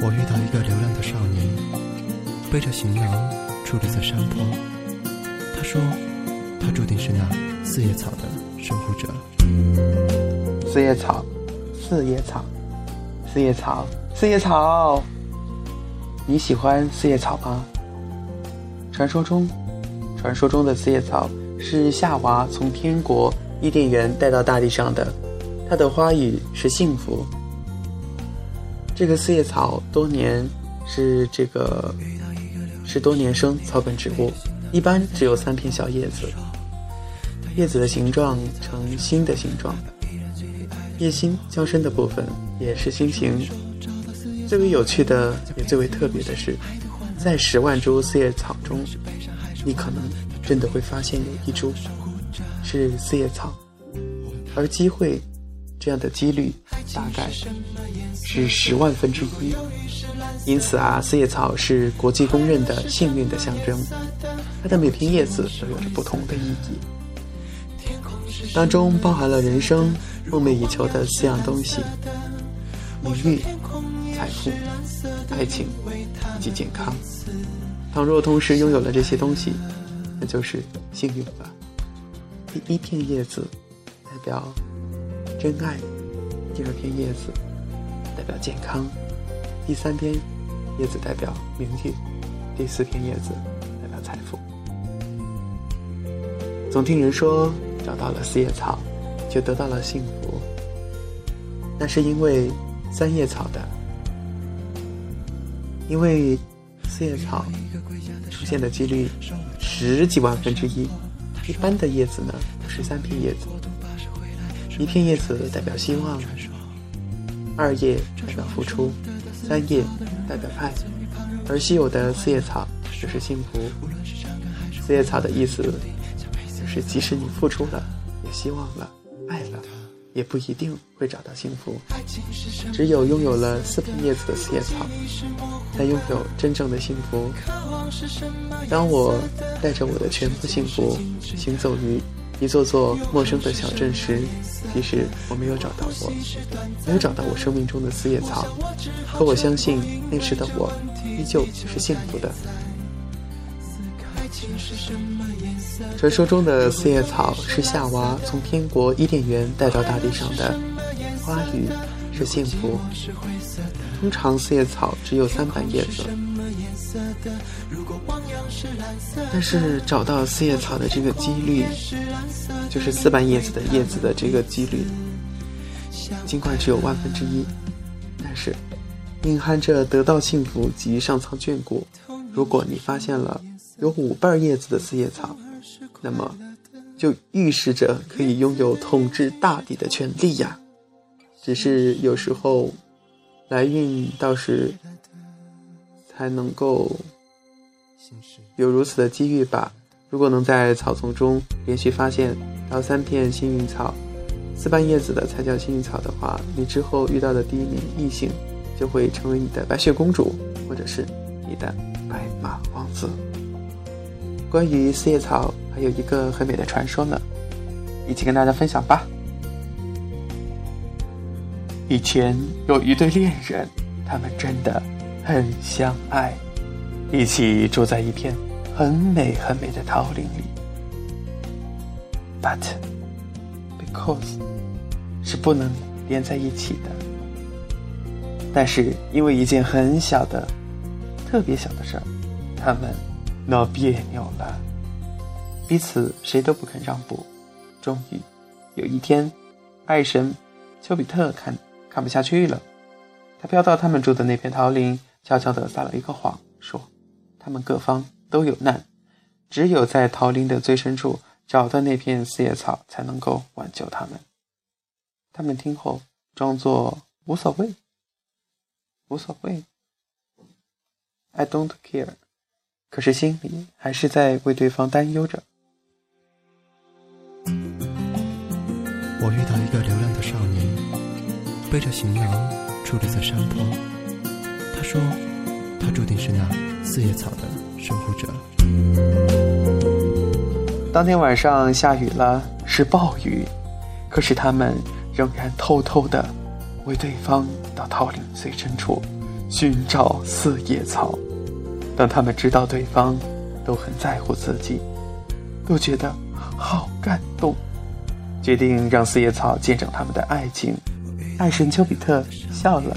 我遇到一个流浪的少年，背着行囊伫立在山坡。他说，他注定是那四叶草的守护者。四叶草，四叶草，四叶草，四叶草。你喜欢四叶草吗？传说中，传说中的四叶草是夏娃从天国伊甸园带到大地上的，它的花语是幸福。这个四叶草多年是这个是多年生草本植物，一般只有三片小叶子，叶子的形状呈心的形状，叶心较深的部分也是心形。最为有趣的，也最为特别的是，在十万株四叶草中，你可能真的会发现有一株是四叶草，而机会这样的几率大概是十万分之一。因此啊，四叶草是国际公认的幸运的象征，它的每片叶子都有着不同的意义，当中包含了人生梦寐以求的四样东西：名誉。财富、爱情以及健康。倘若同时拥有了这些东西，那就是幸运了。第一片叶子代表真爱，第二片叶子代表健康，第三片叶子代表名誉，第四片叶子代表财富。总听人说，找到了四叶草，就得到了幸福。那是因为三叶草的。因为四叶草出现的几率十几万分之一，一般的叶子呢都是三片叶子，一片叶子代表希望，二叶代表付出，三叶代表爱，而稀有的四叶草就是幸福。四叶草的意思就是，即使你付出了，也希望了，爱了。也不一定会找到幸福。只有拥有了四片叶子的四叶草，才拥有真正的幸福。当我带着我的全部幸福行走于一座座陌生的小镇时，其实我没有找到我，没有找到我生命中的四叶草。可我相信那时的我依旧是幸福的。传说中的四叶草是夏娃从天国伊甸园带到大地上的，花语是幸福。通常四叶草只有三瓣叶子，但是找到四叶草的这个几率，就是四瓣叶子的叶子的这个几率，尽管只有万分之一，但是隐含着得到幸福及上苍眷顾。如果你发现了。有五瓣叶子的四叶草，那么就预示着可以拥有统治大地的权利呀。只是有时候来运倒是才能够有如此的机遇吧。如果能在草丛中连续发现到三片幸运草，四瓣叶子的才叫幸运草的话，你之后遇到的第一名异性就会成为你的白雪公主，或者是你的白马王子。关于四叶草，还有一个很美的传说呢，一起跟大家分享吧。以前有一对恋人，他们真的很相爱，一起住在一片很美很美的桃林里。But because 是不能连在一起的，但是因为一件很小的、特别小的事儿，他们。闹别扭了，彼此谁都不肯让步。终于，有一天，爱神丘比特看看不下去了，他飘到他们住的那片桃林，悄悄地撒了一个谎，说他们各方都有难，只有在桃林的最深处找到那片四叶草，才能够挽救他们。他们听后装作无所谓，无所谓，I don't care。可是心里还是在为对方担忧着。我遇到一个流浪的少年，背着行囊伫立在山坡。说，他注定是那四叶草的守护者。当天晚上下雨了，是暴雨，可是他们仍然偷偷的为对方到桃林最深处寻找四叶草。当他们知道对方都很在乎自己，都觉得好感动，决定让四叶草见证他们的爱情。爱神丘比特笑了，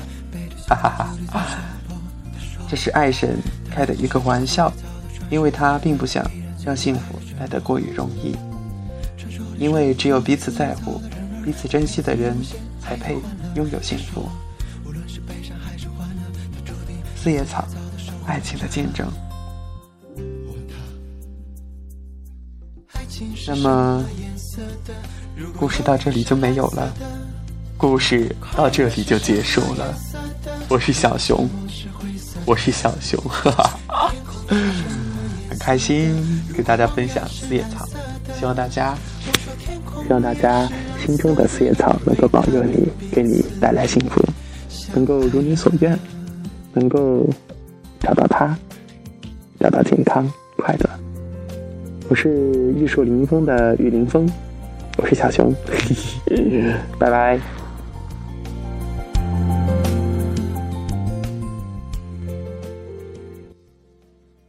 哈哈哈！这是爱神开的一个玩笑，因为他并不想让幸福来得过于容易。因为只有彼此在乎、彼此珍惜的人，才配拥有幸福。四叶草，爱情的见证。那么，故事到这里就没有了。故事到这里就结束了。我是小熊，我是小熊，很开心给大家分享四叶草，希望大家，希望大家心中的四叶草能够保佑你，给你带来幸福，能够如你所愿，能够找到它，找到健康快乐。我是玉树临风的玉林风，我是小熊，拜拜。